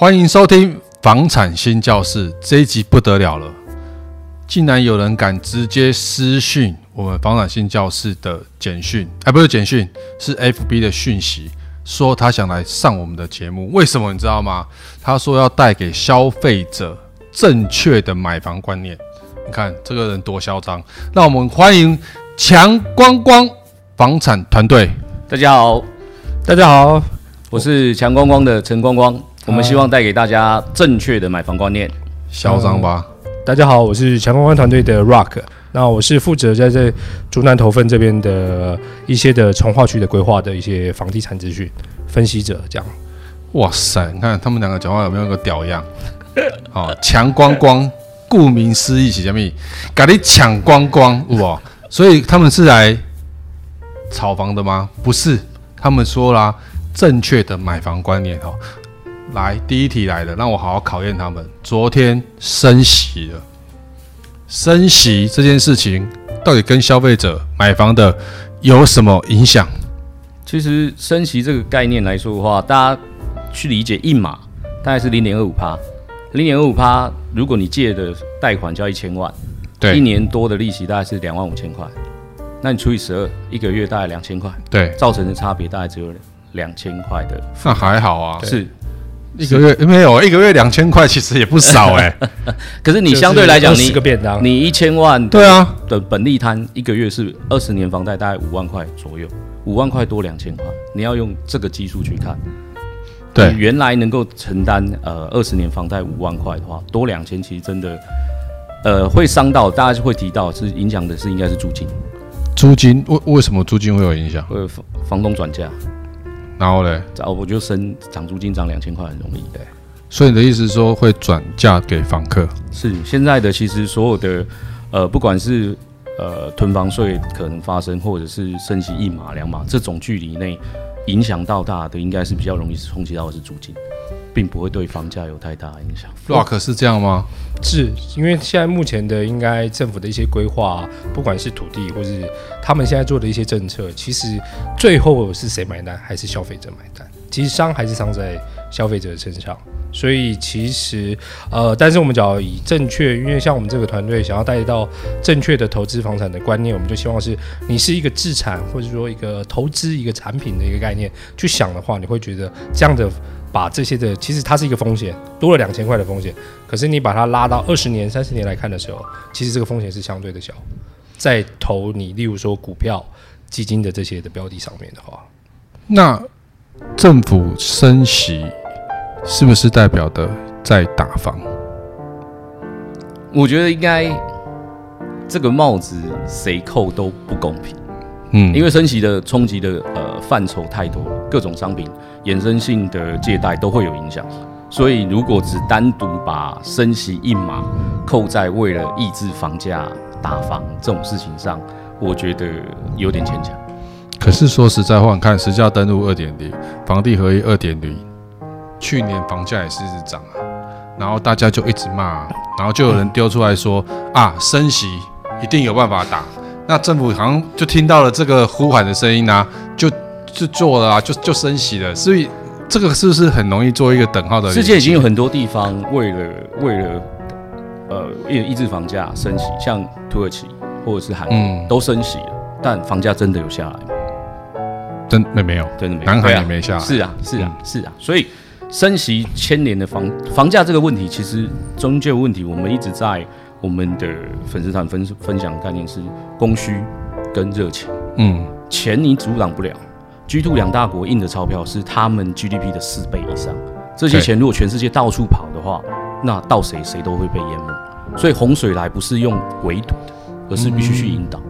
欢迎收听房产新教室这一集不得了了，竟然有人敢直接私讯我们房产新教室的简讯，哎，不是简讯，是 FB 的讯息，说他想来上我们的节目。为什么你知道吗？他说要带给消费者正确的买房观念。你看这个人多嚣张！那我们欢迎强光光房产团队。大家好，大家好，我是强光光的陈光光。我们希望带给大家正确的买房观念，嚣张吧、嗯！大家好，我是强光光团队的 Rock，那我是负责在这竹南头份这边的一些的从化区的规划的一些房地产资讯分析者，这样。哇塞，你看他们两个讲话有没有个屌样？好，强光光，顾名思义是什么？赶紧抢光光哇！所以他们是来炒房的吗？不是，他们说啦，正确的买房观念哈。来，第一题来了，让我好好考验他们。昨天升息了，升息这件事情到底跟消费者买房的有什么影响？其实升息这个概念来说的话，大家去理解一码大概是零点二五趴，零点二五趴，如果你借的贷款交一千万，对，一年多的利息大概是两万五千块，那你除以十二，一个月大概两千块，对，造成的差别大概只有两千块的，那还好啊，是。一个月没有，一个月两千块其实也不少哎、欸。可是你相对来讲，你个便当，你一千万对啊的本利摊，一个月是二十年房贷大概五万块左右，五万块多两千块，你要用这个基数去看。对，原来能够承担呃二十年房贷五万块的话，多两千其实真的呃会伤到，大家就会提到是影响的是应该是租金。租金为为什么租金会有影响？会房房东转嫁。然后嘞，找，我就升涨租金涨两千块很容易，对。所以你的意思是说会转嫁给房客？是现在的其实所有的，呃，不管是呃囤房税可能发生，或者是升息一码两码这种距离内，影响到大的应该是比较容易冲击到的是租金。并不会对房价有太大影响。Rock 是这样吗？是因为现在目前的应该政府的一些规划，不管是土地或是他们现在做的一些政策，其实最后是谁买单？还是消费者买单？其实伤还是伤在消费者的身上。所以其实呃，但是我们只要以正确，因为像我们这个团队想要带到正确的投资房产的观念，我们就希望是你是一个资产或者说一个投资一个产品的一个概念去想的话，你会觉得这样的。把这些的，其实它是一个风险，多了两千块的风险。可是你把它拉到二十年、三十年来看的时候，其实这个风险是相对的小。在投你，例如说股票、基金的这些的标的上面的话，那政府升息是不是代表的在打房？我觉得应该这个帽子谁扣都不公平。嗯，因为升息的冲击的呃范畴太多了，各种商品。衍生性的借贷都会有影响，所以如果只单独把升息一码扣在为了抑制房价打房这种事情上，我觉得有点牵强。可是说实在话，你看实价登录二点零，房地合一二点零，去年房价也是一直涨啊，然后大家就一直骂，然后就有人丢出来说啊，升息一定有办法打，那政府好像就听到了这个呼喊的声音啊，就。就做了啊，就就升息了，所以这个是不是很容易做一个等号的？世界已经有很多地方为了为了呃抑制房价升息，像土耳其或者是韩国、嗯、都升息了，但房价真的有下来吗？真没没有，真的没有。南海也没下来。是啊，是啊，是啊。所以升息牵连的房房价这个问题，其实终究问题，我们一直在我们的粉丝团分分享的概念是供需跟热钱。嗯，钱你阻挡不了。G2 两大国印的钞票是他们 GDP 的四倍以上，这些钱如果全世界到处跑的话，那到谁谁都会被淹没。所以洪水来不是用围堵的，而是必须去引导。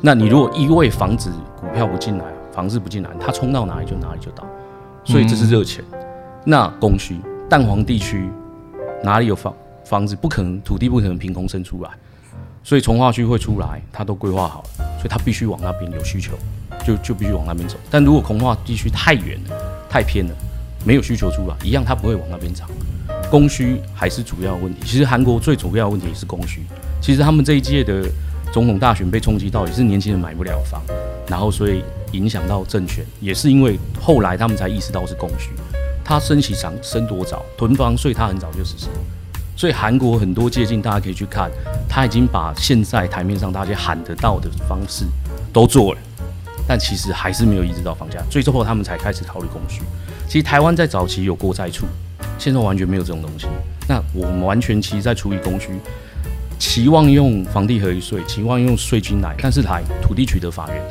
那你如果一味防止股票不进来，房子不进来，它冲到哪里就哪里就倒。所以这是热钱。那供需，蛋黄地区哪里有房房子？不可能土地不可能凭空生出来，所以从化区会出来，它都规划好了，所以它必须往那边有需求。就就必须往那边走，但如果重划地区太远了、太偏了，没有需求出来，一样它不会往那边涨。供需还是主要问题。其实韩国最主要的问题是供需。其实他们这一届的总统大选被冲击到，也是年轻人买不了房，然后所以影响到政权，也是因为后来他们才意识到是供需。他升息涨升多早，囤房税他很早就实施。所以韩国很多借镜，大家可以去看，他已经把现在台面上大家喊得到的方式都做了，但其实还是没有抑制到房价，最后他们才开始考虑供需。其实台湾在早期有过债处，现在完全没有这种东西。那我们完全其实在处理供需，期望用房地合一税，期望用税金来，但是台土地取得法院，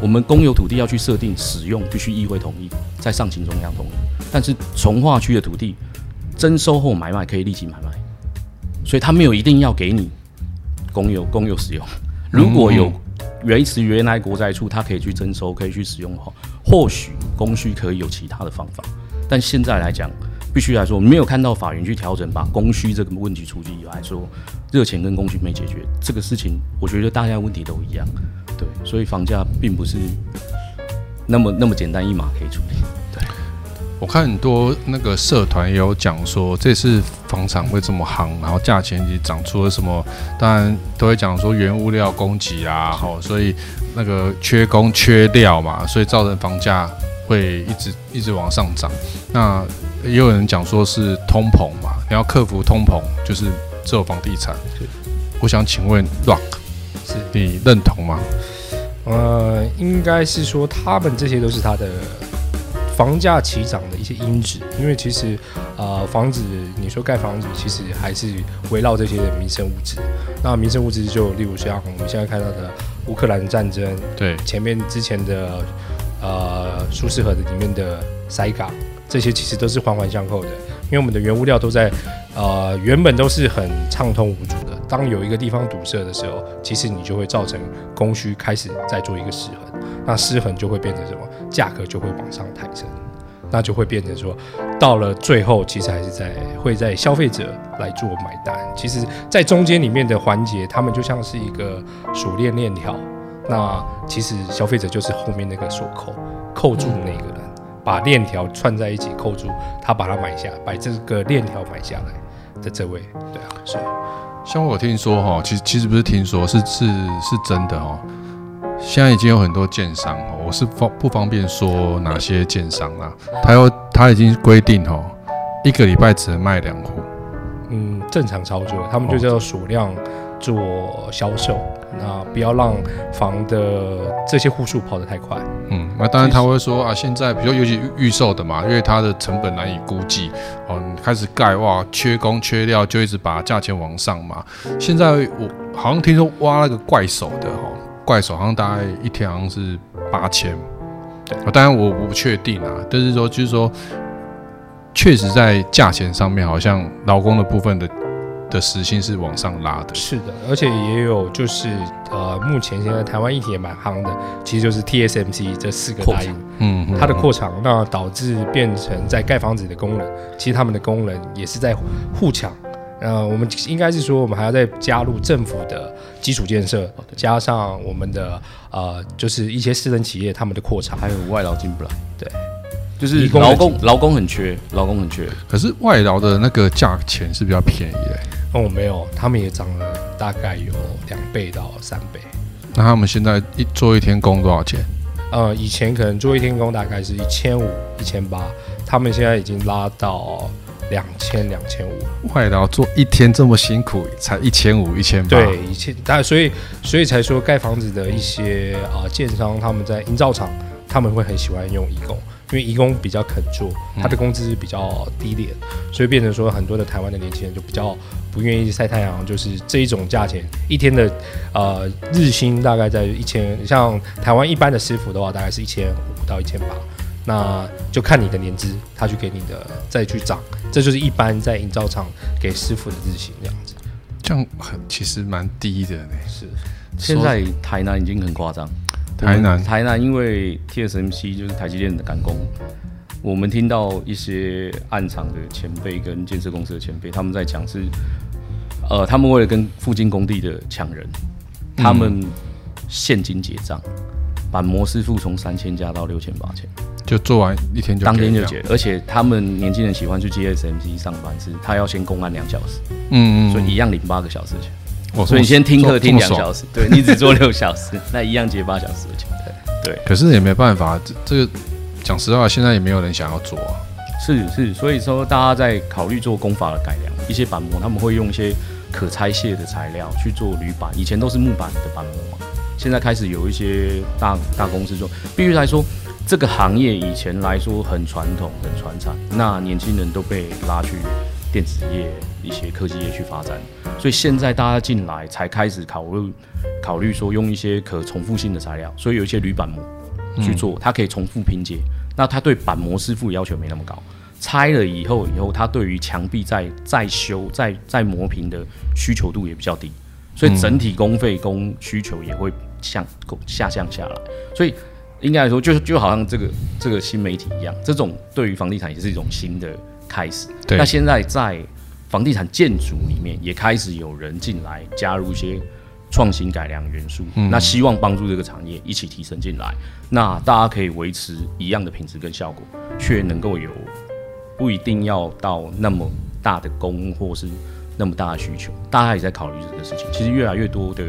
我们公有土地要去设定使用，必须议会同意，在上请中央同意。但是从化区的土地。征收后买卖可以立即买卖，所以他没有一定要给你公有公有使用。如果有维持原来国债处，他可以去征收，可以去使用的话，或许供需可以有其他的方法。但现在来讲，必须来说，没有看到法院去调整，把供需这个问题处理以来说，热钱跟供需没解决这个事情，我觉得大家问题都一样。对，所以房价并不是那么那么简单一码可以处理。我看很多那个社团也有讲说，这次房产会这么夯，然后价钱也涨出了什么，当然都会讲说原物料供给啊，好，所以那个缺工缺料嘛，所以造成房价会一直一直往上涨。那也有人讲说是通膨嘛，你要克服通膨，就是只有房地产。我想请问 Rock，是你认同吗？呃，应该是说他们这些都是他的。房价起涨的一些因子，因为其实，呃，房子你说盖房子，其实还是围绕这些民生物资。那民生物资就例如像我们现在看到的乌克兰战争，对，前面之前的呃苏士河的里面的塞港，这些其实都是环环相扣的。因为我们的原物料都在呃原本都是很畅通无阻的，当有一个地方堵塞的时候，其实你就会造成供需开始在做一个失衡。那失衡就会变成什么？价格就会往上抬升，那就会变成说，到了最后，其实还是在会在消费者来做买单。其实，在中间里面的环节，他们就像是一个锁链链条。那其实消费者就是后面那个锁扣，扣住那个，把链条串在一起扣住，他把它买下，把这个链条买下来的这位，对啊，是。像我听说哈，其实其实不是听说，是是是真的哦。现在已经有很多建商哦，我是方不方便说哪些建商啊？他要他已经规定哦，一个礼拜只能卖两户。嗯，正常操作，他们就叫做数量做销售，那不要让房的这些户数跑得太快。嗯，那当然他会说啊，现在比如尤其预售的嘛，因为它的成本难以估计哦，开始盖哇，缺工缺料，就一直把价钱往上嘛。现在我好像听说挖那个怪手的哦。怪手好像大概一天好像是八千，对，当然我我不确定啊，但是说就是说，确实在价钱上面好像劳工的部分的的时薪是往上拉的。是的，而且也有就是呃，目前现在台湾议题也蛮夯的，其实就是 TSMC 这四个大厂，嗯，它的扩厂，那导致变成在盖房子的工人，其实他们的工人也是在互抢。呃，我们应该是说，我们还要再加入政府的基础建设，加上我们的呃，就是一些私人企业他们的扩厂，还有外劳进不来，对，就是劳工劳工很缺，劳工很缺。可是外劳的那个价钱是比较便宜的。哦，没有，他们也涨了大概有两倍到三倍。那他们现在一做一天工多少钱？呃，以前可能做一天工大概是一千五、一千八，他们现在已经拉到。两千两千五，外劳做一天这么辛苦，才一千五一千八。对，一千，但所以所以才说盖房子的一些啊、呃、建商，他们在营造厂，他们会很喜欢用义工，因为移工比较肯做，他的工资比较低廉，嗯、所以变成说很多的台湾的年轻人就比较不愿意晒太阳，就是这一种价钱，一天的呃日薪大概在一千，像台湾一般的师傅的话，大概是一千五到一千八。那就看你的年资，他去给你的再去涨，这就是一般在营造厂给师傅的日薪这样子。这样很其实蛮低的呢。是，现在台南已经很夸张。台南，台南因为 TSMC 就是台积电的赶工，我们听到一些暗场的前辈跟建设公司的前辈，他们在讲是，呃，他们为了跟附近工地的抢人，他们现金结账，把模师傅从三千加到六千八千。就做完一天就当天就结，而且他们年轻人喜欢去 TSMC 上班，是他要先公安两小时，嗯嗯，所以一样领八个小时钱。所以你先听课听两小时，对你只做六小时，那一样结八小时的钱。对，可是也没办法，这这个讲实话，现在也没有人想要做啊。是是，所以说大家在考虑做工法的改良，一些板模他们会用一些可拆卸的材料去做铝板，以前都是木板的板模嘛，现在开始有一些大大公司做。必须来说，这个行业以前来说很传统、很传产，那年轻人都被拉去电子业、一些科技业去发展，所以现在大家进来才开始考虑考虑说用一些可重复性的材料，所以有一些铝板模去做，它可以重复拼接。那它对板模师傅要求没那么高，拆了以后以后，它对于墙壁再再修再再磨平的需求度也比较低，所以整体工费工需求也会向下降下来。所以应该来说，就就好像这个这个新媒体一样，这种对于房地产也是一种新的开始。对。那现在在房地产建筑里面也开始有人进来加入一些。创新改良元素，那希望帮助这个产业一起提升进来，那大家可以维持一样的品质跟效果，却能够有不一定要到那么大的工或是那么大的需求，大家也在考虑这个事情。其实越来越多的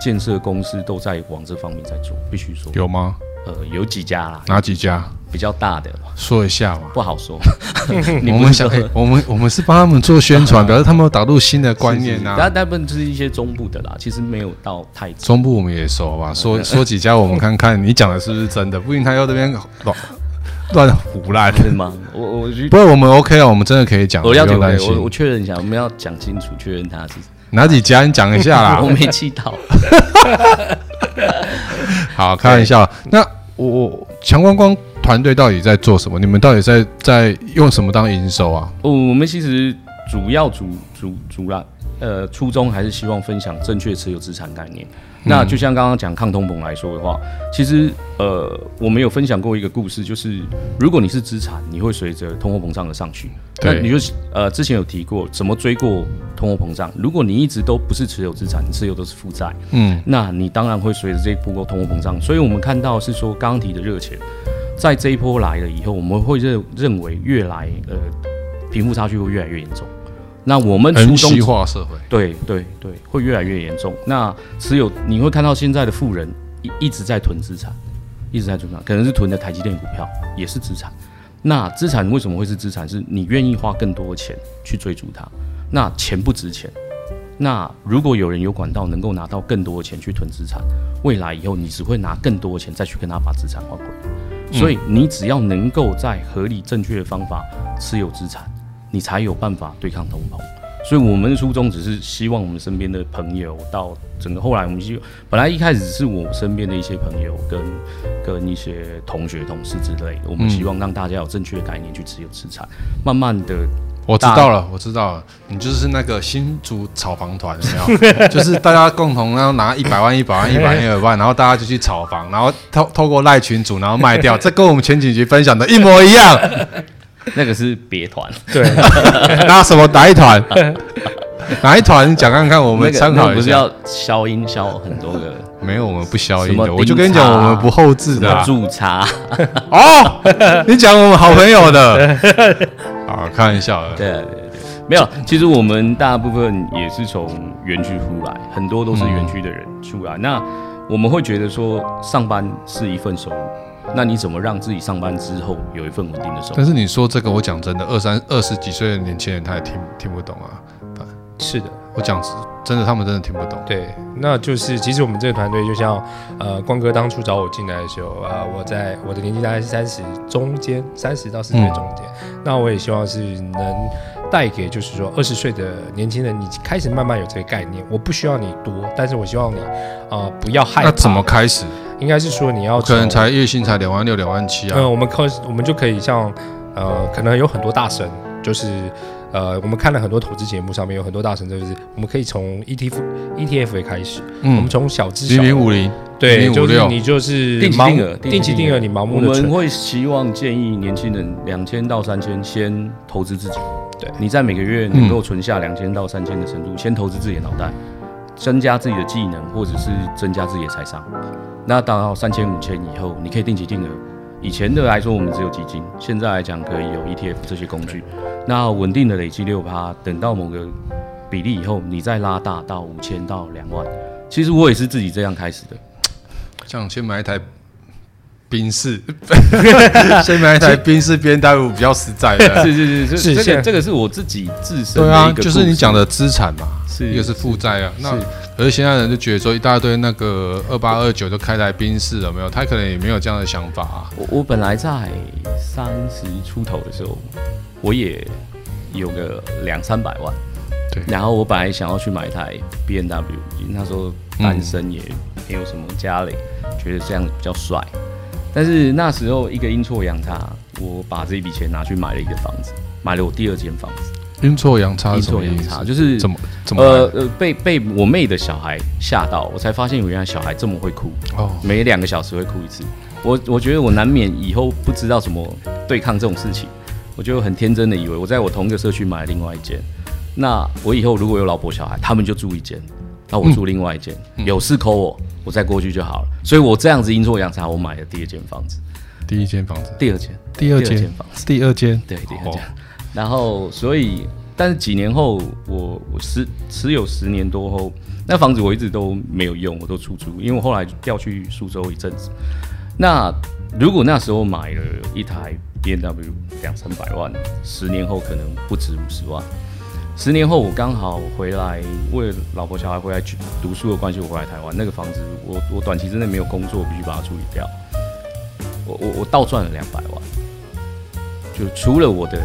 建设公司都在往这方面在做，必须说有吗？呃，有几家啦？哪几家？比较大的，说一下嘛。不好说。我们想，我们我们是帮他们做宣传，表示他们有导入新的观念呐。大大部分就是一些中部的啦，其实没有到太中部，我们也熟吧？说说几家，我们看看你讲的是不是真的？不一定他要这边乱乱胡乱是吗？我我不过我们 OK 啊，我们真的可以讲。我要讲，我我确认一下，我们要讲清楚，确认他是哪几家？你讲一下啦。我没气到。好，开玩笑。那。我我强光光团队到底在做什么？你们到底在在用什么当营收啊？哦，我们其实主要主主主啦，呃，初衷还是希望分享正确持有资产概念。那就像刚刚讲抗通膨来说的话，其实呃，我们有分享过一个故事，就是如果你是资产，你会随着通货膨胀而上去。那你就呃，之前有提过怎么追过通货膨胀？如果你一直都不是持有资产，你持有都是负债，嗯，那你当然会随着这一波通货膨胀。所以我们看到是说，刚刚提的热钱，在这一波来了以后，我们会认认为越来呃，贫富差距会越来越严重。那我们初中化社会，对对对，会越来越严重。那持有你会看到现在的富人一一直在囤资产，一直在囤资产，可能是囤的台积电股票也是资产。那资产为什么会是资产？是你愿意花更多的钱去追逐它。那钱不值钱。那如果有人有管道能够拿到更多的钱去囤资产，未来以后你只会拿更多的钱再去跟他把资产换回来。所以你只要能够在合理正确的方法持有资产。你才有办法对抗通膨，所以我们的初衷只是希望我们身边的朋友到整个后来，我们希本来一开始是我身边的一些朋友跟跟一些同学同事之类的，我们希望让大家有正确的概念去持有资产，慢慢的，我知道了，我知道了，你就是那个新竹炒房团，有没有？就是大家共同然后拿一百万、一百万、一百 一百万，然后大家就去炒房，然后透透过赖群主，然后卖掉，这跟我们前几集分享的一模一样。那个是别团，对，那什么哪一团？哪一团？你讲看看，我们参考一下。不是要消音消很多个？没有，我们不消音的。我就跟你讲，我们不后置的。驻茶哦，你讲我们好朋友的，好开玩笑的。对对对，没有。其实我们大部分也是从园区出来，很多都是园区的人出来。那我们会觉得说，上班是一份收入。那你怎么让自己上班之后有一份稳定的收入？但是你说这个，我讲真的，二三二十几岁的年轻人他也听听不懂啊。是的，我讲真的，他们真的听不懂。对，那就是其实我们这个团队就像呃光哥当初找我进来的时候啊、呃，我在我的年纪大概是三十中间，三十到四十岁中间。嗯、那我也希望是能带给就是说二十岁的年轻人，你开始慢慢有这个概念。我不需要你多，但是我希望你啊、呃、不要害怕。那怎么开始？应该是说你要可能才月薪才两万六两万七啊。嗯，我们可我们就可以像呃，可能有很多大神，就是呃，我们看了很多投资节目，上面有很多大神，就是我们可以从 ETF ETF 开始，嗯，我们从小资零零五零，对，就是你就是定期定额，定期定额，你盲目的。我们会希望建议年轻人两千到三千先投资自己，对，你在每个月能够存下两千到三千的程度，先投资自己的脑袋。增加自己的技能，或者是增加自己的财商。那到三千五千以后，你可以定期定额。以前的来说，我们只有基金，现在来讲可以有 ETF 这些工具。那稳定的累积六趴，等到某个比例以后，你再拉大到五千到两万。其实我也是自己这样开始的。像先买一台宾士，先买一台宾士 B N W 比较实在的。是是是是，是这个这个是我自己自身的对啊，一个就是你讲的资产嘛，是一个是负债啊。那可是现在人就觉得说一大堆那个二八二九就开台宾士了没有？他可能也没有这样的想法啊。我我本来在三十出头的时候，我也有个两三百万，对。然后我本来想要去买一台 B N W，因为那时候单身也没有什么家里，嗯、觉得这样比较帅。但是那时候一个阴错阳差，我把这一笔钱拿去买了一个房子，买了我第二间房子。阴错阳差，阴错阳差就是怎么怎么呃呃被被我妹的小孩吓到，我才发现原来小孩这么会哭。哦，每两个小时会哭一次。我我觉得我难免以后不知道怎么对抗这种事情，我就很天真的以为我在我同一个社区买了另外一间，那我以后如果有老婆小孩，他们就住一间，那我住另外一间，嗯、有事 call 我。我再过去就好了，所以我这样子阴错阳差，我买了第二间房子，第一间房子，第二间，第二间房子，第二间，对，第二间。然后，所以，但是几年后，我我持持有十年多后，那房子我一直都没有用，我都出租，因为我后来调去苏州一阵子。那如果那时候买了一台 BMW 两三百万，十年后可能不止五十万。十年后，我刚好回来，为老婆小孩回来读书的关系，我回来台湾。那个房子，我我短期之内没有工作，必须把它处理掉。我我我倒赚了两百万，就除了我的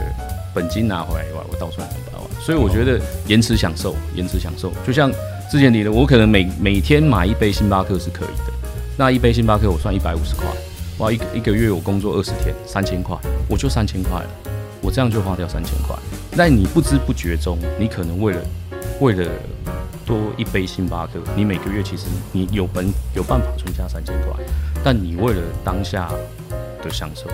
本金拿回来以外，我倒赚两百万。所以我觉得延迟享受，延迟享受，就像之前你的，我可能每每天买一杯星巴克是可以的。那一杯星巴克我算一百五十块，哇，一个一个月我工作二十天，三千块，我就三千块了。我这样就花掉三千块。在你不知不觉中，你可能为了为了多一杯星巴克，你每个月其实你有本有办法存下三千块，但你为了当下的享受，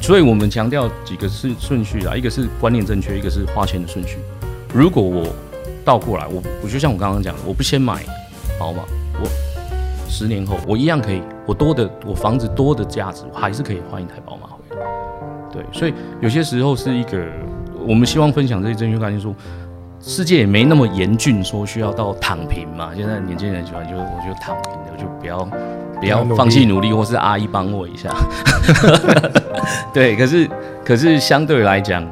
所以我们强调几个是顺序啊，一个是观念正确，一个是花钱的顺序。如果我倒过来，我我就像我刚刚讲的，我不先买宝马，我十年后我一样可以，我多的我房子多的价值，我还是可以换一台宝马回来。对，所以有些时候是一个。我们希望分享这些正确概念，说世界也没那么严峻，说需要到躺平嘛。现在年轻人喜欢就我就躺平的，就不要不要放弃努力，或是阿姨帮我一下。对，可是可是相对来讲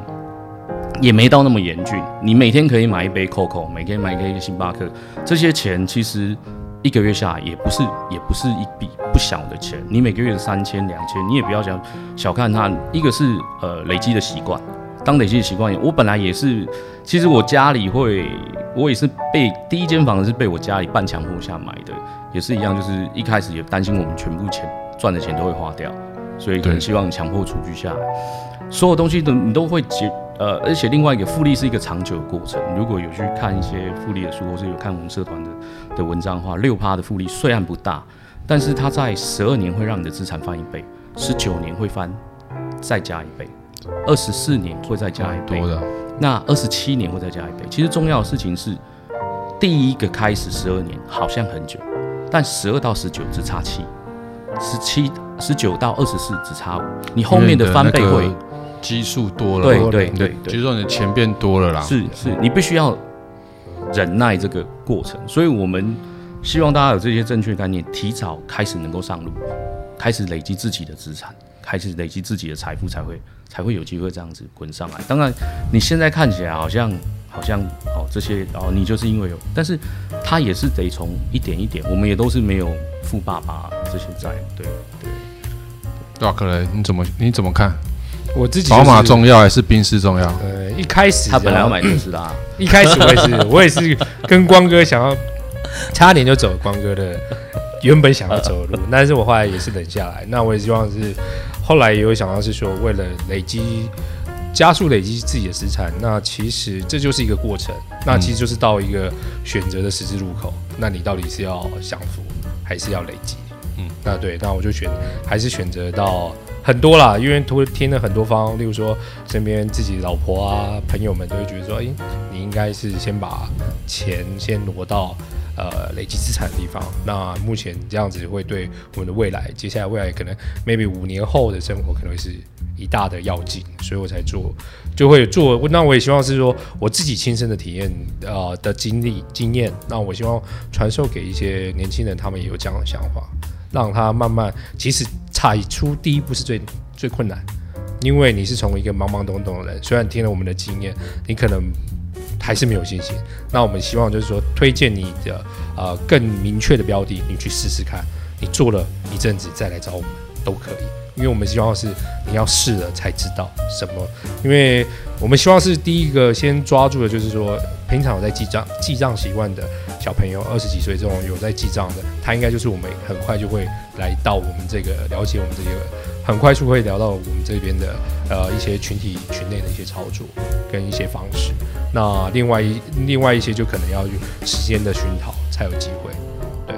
也没到那么严峻。你每天可以买一杯 COCO，每天买一个星巴克，这些钱其实一个月下来也不是也不是一笔不小的钱。你每个月三千两千，你也不要想小看它。一个是呃累积的习惯。当累积的习惯，我本来也是，其实我家里会，我也是被第一间房子是被我家里半强迫下买的，也是一样，就是一开始也担心我们全部钱赚的钱都会花掉，所以可能希望强迫储蓄下来，所有东西都你都会结，呃，而且另外一个复利是一个长久的过程，如果有去看一些复利的书，或是有看我们社团的的文章的话，六趴的复利虽然不大，但是它在十二年会让你的资产翻一倍，十九年会翻再加一倍。二十四年会再加一倍，多的。那二十七年会再加一倍。其实重要的事情是，第一个开始十二年好像很久，但十二到十九只差七，十七十九到二十四只差五。你后面的翻倍会基数多了，对对对，对，就是说你的钱变多了啦。是是，你必须要忍耐这个过程。所以我们希望大家有这些正确概念，提早开始能够上路，开始累积自己的资产。开始累积自己的财富，才会才会有机会这样子滚上来。当然，你现在看起来好像好像哦这些哦，你就是因为有，但是他也是得从一点一点，我们也都是没有富爸爸这些债，对对。对啊，可能你怎么你怎么看？我自己宝马重要还是宾士重要？呃，一开始他本来要买特斯拉，一开始我也是我也是跟光哥想要差点就走光哥的原本想要走的路，但是我后来也是忍下来。那我也希望是。后来也有想到是说，为了累积、加速累积自己的资产，那其实这就是一个过程。那其实就是到一个选择的十字路口，那你到底是要享福还是要累积？嗯，那对，那我就选还是选择到很多啦，因为都听了很多方，例如说身边自己老婆啊、朋友们都会觉得说，哎，你应该是先把钱先挪到。呃，累积资产的地方，那目前这样子会对我们的未来，接下来未来可能 maybe 五年后的生活可能会是一大的要紧，所以我才做，就会做。那我也希望是说我自己亲身的体验，呃的经历经验，那我希望传授给一些年轻人，他们也有这样的想法，让他慢慢，其实踩出第一步是最最困难，因为你是从一个懵懵懂懂的人，虽然听了我们的经验，你可能还是没有信心。那我们希望就是说，推荐你的呃更明确的标的，你去试试看。你做了一阵子再来找我们都可以，因为我们希望是你要试了才知道什么，因为我们希望是第一个先抓住的，就是说平常有在记账记账习惯的小朋友，二十几岁这种有在记账的，他应该就是我们很快就会来到我们这个了解我们这个，很快速会聊到我们这边的呃一些群体群内的一些操作跟一些方式。那另外一另外一些就可能要用时间的熏陶才有机会。对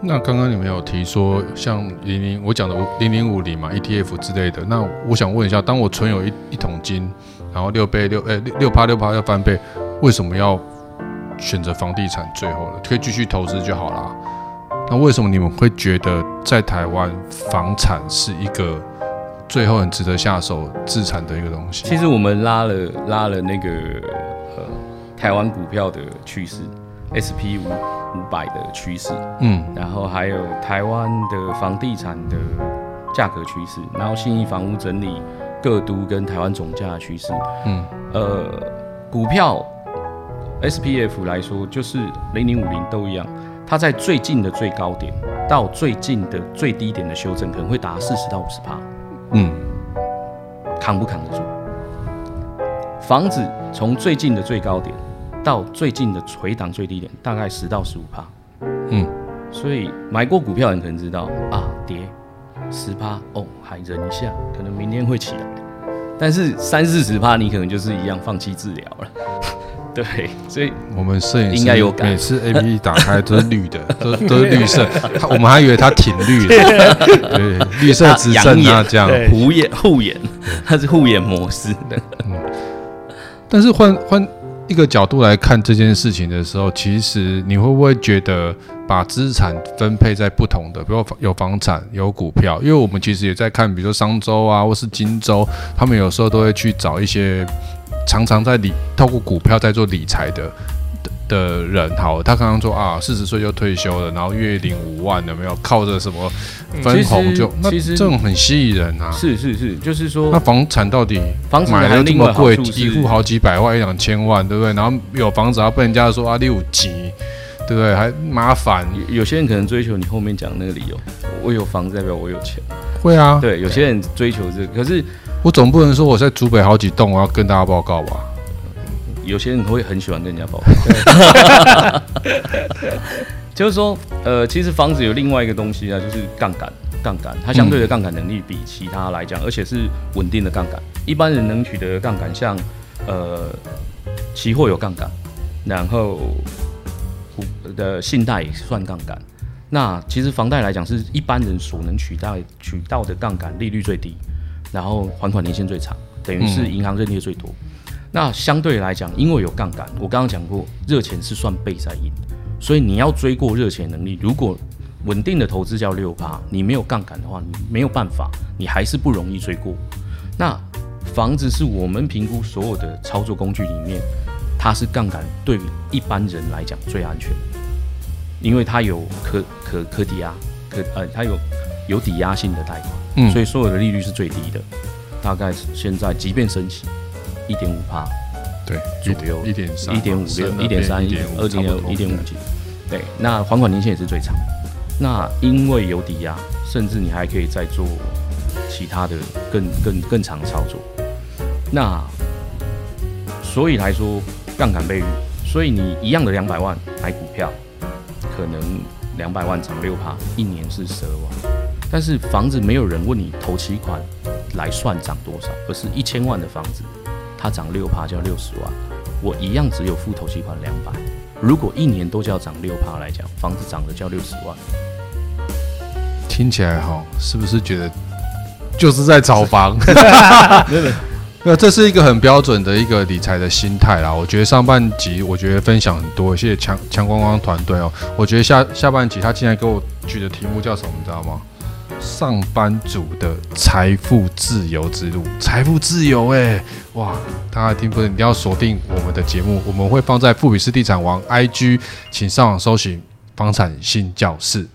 那刚刚你们有提说，像零零我讲的零零五零嘛，ETF 之类的。那我想问一下，当我存有一一桶金，然后六倍六诶六六趴六趴要翻倍，为什么要选择房地产？最后了可以继续投资就好啦。那为什么你们会觉得在台湾房产是一个最后很值得下手自产的一个东西？其实我们拉了拉了那个呃台湾股票的趋势，SP 五。五百的趋势，嗯，然后还有台湾的房地产的价格趋势，然后信义房屋整理各都跟台湾总价的趋势，嗯，呃，股票 SPF 来说，就是零零五零都一样，它在最近的最高点到最近的最低点的修正，可能会达四十到五十趴，嗯，扛不扛得住？房子从最近的最高点。到最近的回档最低点，大概十到十五趴，嗯，所以买过股票的人可能知道啊，跌十趴哦，还忍一下，可能明天会起来，但是三四十趴，你可能就是一样放弃治疗了，对，所以我们摄影师应该有感，每次 A P P 打开都是绿的，都都是绿色，他我们还以为它挺绿的，对，绿色直升啊，这样。护眼护眼，它是护眼模式。的，嗯，但是换换。一个角度来看这件事情的时候，其实你会不会觉得把资产分配在不同的，比如有房产、有股票？因为我们其实也在看，比如说商周啊，或是金周，他们有时候都会去找一些常常在理透过股票在做理财的。的人好，他刚刚说啊，四十岁就退休了，然后月领五万，有没有靠着什么分红就？其实这种很吸引人啊。是是是，就是说，那房产到底房子买的这么贵，一户好几百万，一两千万，对不对？然后有房子，还被人家说啊，六级，对不对？还麻烦。有些人可能追求你后面讲那个理由，我有房子代表我有钱。会啊，对，有些人追求这个，可是我总不能说我在竹北好几栋，我要跟大家报告吧？有些人会很喜欢跟人家报告，就是说，呃，其实房子有另外一个东西啊，就是杠杆，杠杆，它相对的杠杆能力比其他来讲，而且是稳定的杠杆。一般人能取得杠杆，像呃，期货有杠杆，然后股的信贷也算杠杆。那其实房贷来讲，是一般人所能取代取到的杠杆利率最低，然后还款年限最长，等于是银行认列最多。那相对来讲，因为有杠杆，我刚刚讲过，热钱是算倍在赢，所以你要追过热钱能力，如果稳定的投资叫六趴，你没有杠杆的话，你没有办法，你还是不容易追过。那房子是我们评估所有的操作工具里面，它是杠杆对于一般人来讲最安全，因为它有可可可抵押，可呃它有有抵押性的贷款，嗯，所以所有的利率是最低的，大概现在即便升息。一点五趴，对，左右一点三，一点五六，一点三，一点二点六，一点五几，对。那还款年限也是最长。那因为有抵押，甚至你还可以再做其他的更更更长的操作。那所以来说，杠杆倍率，所以你一样的两百万买股票，可能两百万涨六趴，一年是十二万。但是房子没有人问你头期款来算涨多少，而是一千万的房子。它涨六趴就要六十万，我一样只有付头期款两百。如果一年都叫涨六趴来讲，房子涨的叫六十万，听起来哈，是不是觉得就是在炒房？那这是一个很标准的一个理财的心态啦。我觉得上半集我觉得分享很多，谢谢强强光光团队哦。我觉得下下半集他竟然给我举的题目叫什么，你知道吗？上班族的财富自由之路，财富自由哎、哇！大家听不？一定要锁定我们的节目，我们会放在富比斯地产王 IG，请上网搜寻房产新教室。